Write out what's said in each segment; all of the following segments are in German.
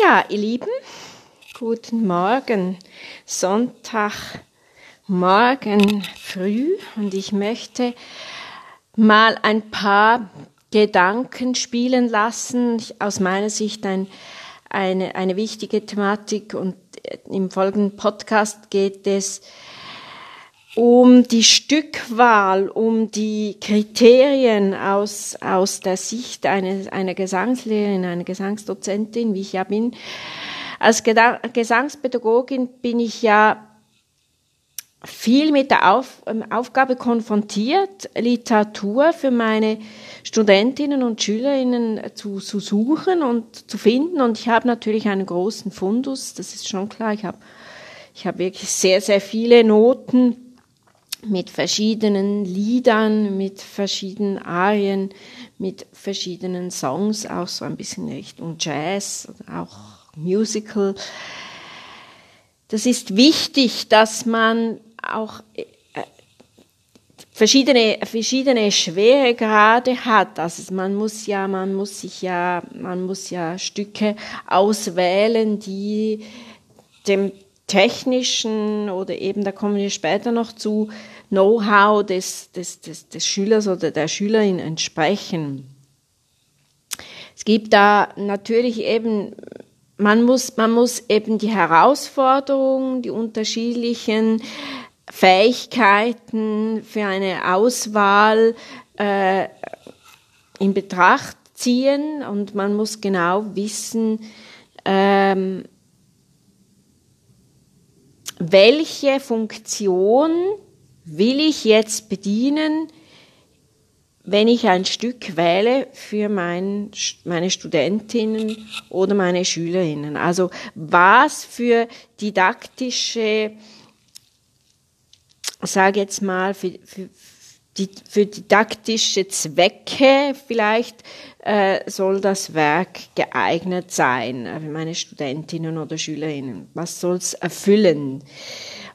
Ja, ihr Lieben, guten Morgen. Sonntagmorgen früh und ich möchte mal ein paar Gedanken spielen lassen. Aus meiner Sicht ein, eine, eine wichtige Thematik und im folgenden Podcast geht es um die Stückwahl, um die Kriterien aus, aus der Sicht eines, einer Gesangslehrerin, einer Gesangsdozentin, wie ich ja bin. Als Gesangspädagogin bin ich ja viel mit der Auf, ähm, Aufgabe konfrontiert, Literatur für meine Studentinnen und Schülerinnen zu, zu suchen und zu finden. Und ich habe natürlich einen großen Fundus, das ist schon klar. Ich habe, ich habe wirklich sehr, sehr viele Noten mit verschiedenen Liedern, mit verschiedenen Arien, mit verschiedenen Songs, auch so ein bisschen Richtung Jazz, auch Musical. Das ist wichtig, dass man auch äh, verschiedene verschiedene Schweregrade hat. Also man muss ja man muss sich ja man muss ja Stücke auswählen, die dem technischen oder eben, da kommen wir später noch zu, Know-how des, des, des, des Schülers oder der Schülerin entsprechen. Es gibt da natürlich eben, man muss, man muss eben die Herausforderungen, die unterschiedlichen Fähigkeiten für eine Auswahl äh, in Betracht ziehen und man muss genau wissen, ähm, welche Funktion will ich jetzt bedienen, wenn ich ein Stück wähle für mein, meine Studentinnen oder meine Schülerinnen. Also was für didaktische, sage jetzt mal, für, für, für didaktische Zwecke vielleicht äh, soll das Werk geeignet sein äh, für meine Studentinnen oder Schülerinnen. Was soll es erfüllen?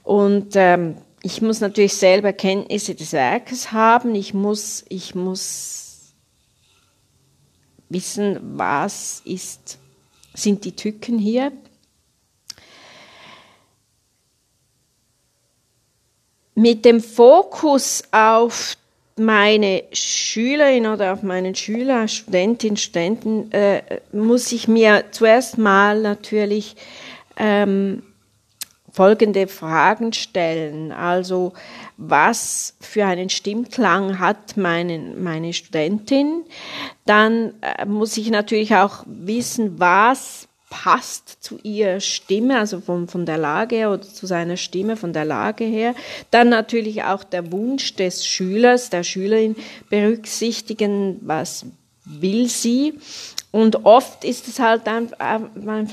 Und ähm, ich muss natürlich selber Kenntnisse des Werkes haben. Ich muss, ich muss wissen, was ist, sind die Tücken hier. Mit dem Fokus auf meine Schülerin oder auf meinen Schüler, Studentin, Studenten, äh, muss ich mir zuerst mal natürlich ähm, folgende Fragen stellen. Also, was für einen Stimmklang hat meine, meine Studentin? Dann äh, muss ich natürlich auch wissen, was passt zu ihrer Stimme, also von, von der Lage her oder zu seiner Stimme von der Lage her. Dann natürlich auch der Wunsch des Schülers, der Schülerin berücksichtigen, was will sie. Und oft ist es halt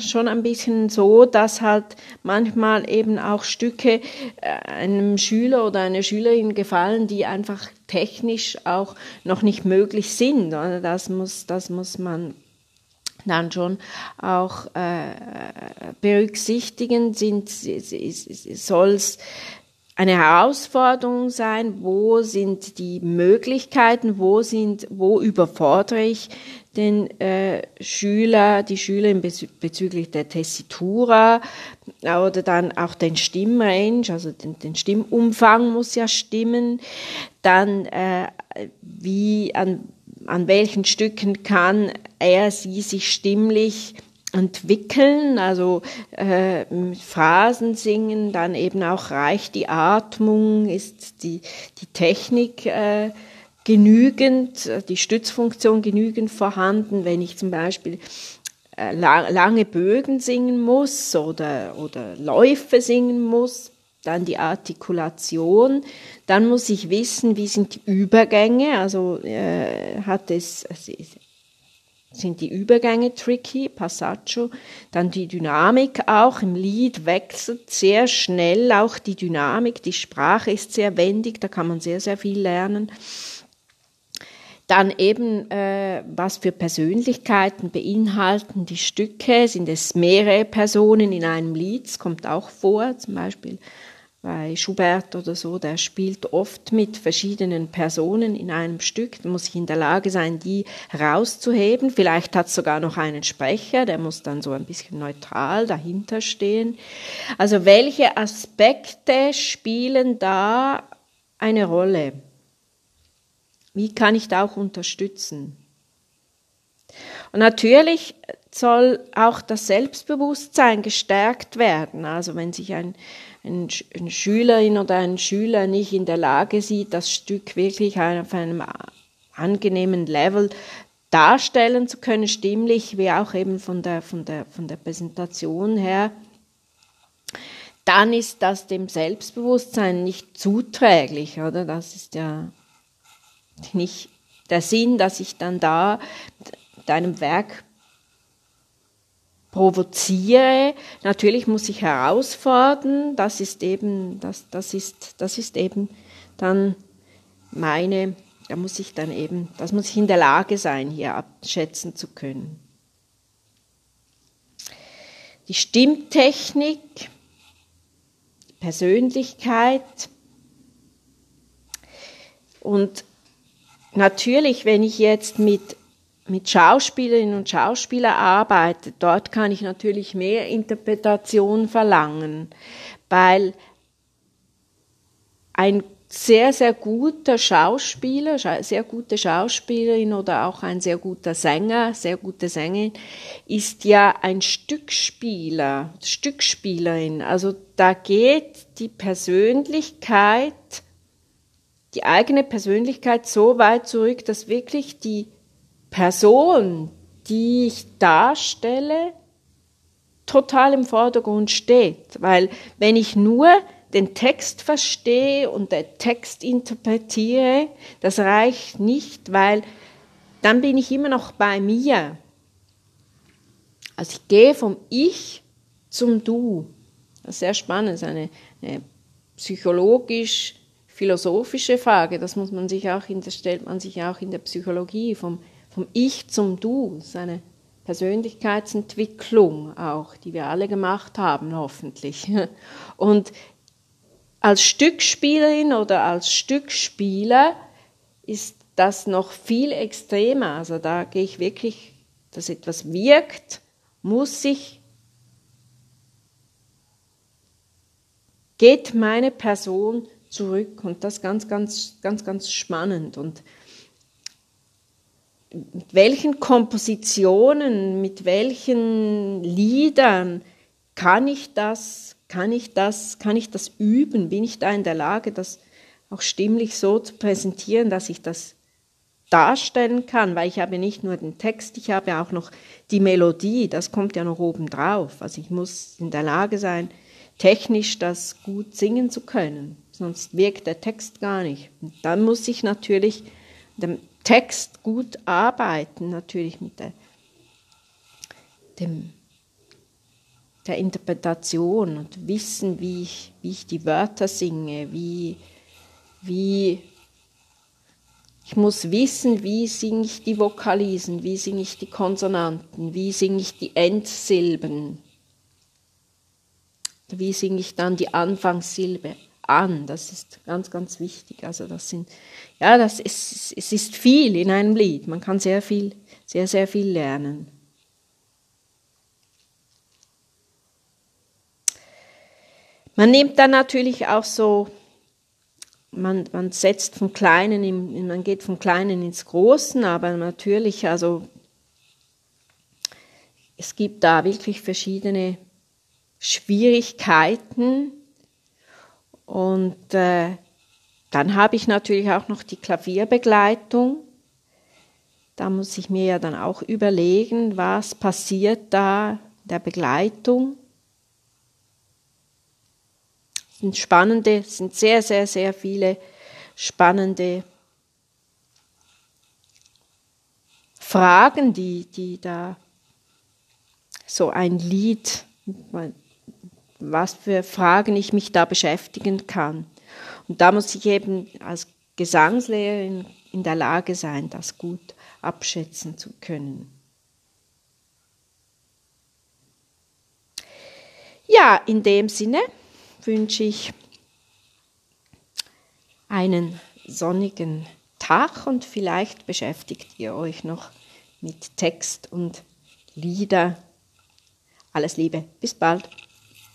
schon ein bisschen so, dass halt manchmal eben auch Stücke äh, einem Schüler oder einer Schülerin gefallen, die einfach technisch auch noch nicht möglich sind. Das muss, das muss man dann schon auch äh, berücksichtigen, sind, soll es eine Herausforderung sein, wo sind die Möglichkeiten, wo sind, wo überfordere ich den äh, Schüler, die Schülerin bezüglich der Tessitura oder dann auch den Stimmrange, also den, den Stimmumfang muss ja stimmen. Dann äh, wie an, an welchen Stücken kann er sie sich stimmlich entwickeln, also äh, Phrasen singen, dann eben auch reicht die Atmung, ist die, die Technik äh, genügend, die Stützfunktion genügend vorhanden, wenn ich zum Beispiel äh, lange Bögen singen muss oder, oder Läufe singen muss, dann die Artikulation, dann muss ich wissen, wie sind die Übergänge, also äh, hat es, sind die Übergänge tricky, Passaggio, dann die Dynamik auch, im Lied wechselt sehr schnell auch die Dynamik, die Sprache ist sehr wendig, da kann man sehr, sehr viel lernen. Dann eben, äh, was für Persönlichkeiten beinhalten die Stücke, sind es mehrere Personen in einem Lied, das kommt auch vor, zum Beispiel bei Schubert oder so, der spielt oft mit verschiedenen Personen in einem Stück. Da muss ich in der Lage sein, die herauszuheben. Vielleicht hat es sogar noch einen Sprecher, der muss dann so ein bisschen neutral dahinter stehen. Also welche Aspekte spielen da eine Rolle? Wie kann ich da auch unterstützen? Und natürlich soll auch das Selbstbewusstsein gestärkt werden. Also wenn sich ein ein, eine Schülerin oder ein Schüler nicht in der Lage sieht, das Stück wirklich auf einem angenehmen Level darstellen zu können, stimmlich wie auch eben von der, von der, von der Präsentation her, dann ist das dem Selbstbewusstsein nicht zuträglich, oder? Das ist ja nicht der Sinn, dass ich dann da mit einem Werk provoziere. Natürlich muss ich herausfordern. Das ist eben, das, das ist, das ist eben dann meine, da muss ich dann eben, das muss ich in der Lage sein, hier abschätzen zu können. Die Stimmtechnik, die Persönlichkeit und natürlich, wenn ich jetzt mit mit Schauspielerinnen und Schauspielern arbeite, dort kann ich natürlich mehr Interpretation verlangen, weil ein sehr, sehr guter Schauspieler, sehr gute Schauspielerin oder auch ein sehr guter Sänger, sehr gute Sängerin, ist ja ein Stückspieler, Stückspielerin. Also da geht die Persönlichkeit, die eigene Persönlichkeit so weit zurück, dass wirklich die Person, die ich darstelle, total im Vordergrund steht. Weil wenn ich nur den Text verstehe und den Text interpretiere, das reicht nicht, weil dann bin ich immer noch bei mir. Also ich gehe vom Ich zum Du. Das ist sehr spannend, das ist eine, eine psychologisch philosophische Frage. Das muss man sich auch der, stellt man sich auch in der Psychologie vom vom Ich zum Du, das ist eine Persönlichkeitsentwicklung auch, die wir alle gemacht haben, hoffentlich. Und als Stückspielerin oder als Stückspieler ist das noch viel extremer. Also da gehe ich wirklich, dass etwas wirkt, muss ich, geht meine Person zurück und das ganz, ganz, ganz, ganz spannend. Und welchen Kompositionen, mit welchen Liedern kann ich das, kann ich das, kann ich das üben? Bin ich da in der Lage, das auch stimmlich so zu präsentieren, dass ich das darstellen kann, weil ich habe nicht nur den Text, ich habe auch noch die Melodie, das kommt ja noch oben drauf. Also ich muss in der Lage sein, technisch das gut singen zu können, sonst wirkt der Text gar nicht. Und dann muss ich natürlich dem Text gut arbeiten, natürlich mit der, dem, der Interpretation und wissen, wie ich, wie ich die Wörter singe, wie, wie ich muss wissen, wie singe ich die Vokalisen, wie singe ich die Konsonanten, wie singe ich die Endsilben, wie singe ich dann die Anfangssilbe an. Das ist ganz, ganz wichtig. Also das sind, ja, das ist, es ist viel in einem Lied. Man kann sehr viel, sehr, sehr viel lernen. Man nimmt dann natürlich auch so, man, man setzt vom Kleinen, im, man geht vom Kleinen ins Großen, aber natürlich, also es gibt da wirklich verschiedene Schwierigkeiten, und äh, dann habe ich natürlich auch noch die Klavierbegleitung. Da muss ich mir ja dann auch überlegen, was passiert da der Begleitung. Es sind spannende, es sind sehr, sehr, sehr viele spannende Fragen, die, die da so ein Lied, was für Fragen ich mich da beschäftigen kann. Und da muss ich eben als Gesangslehrerin in der Lage sein, das gut abschätzen zu können. Ja, in dem Sinne wünsche ich einen sonnigen Tag und vielleicht beschäftigt ihr euch noch mit Text und Lieder. Alles Liebe, bis bald.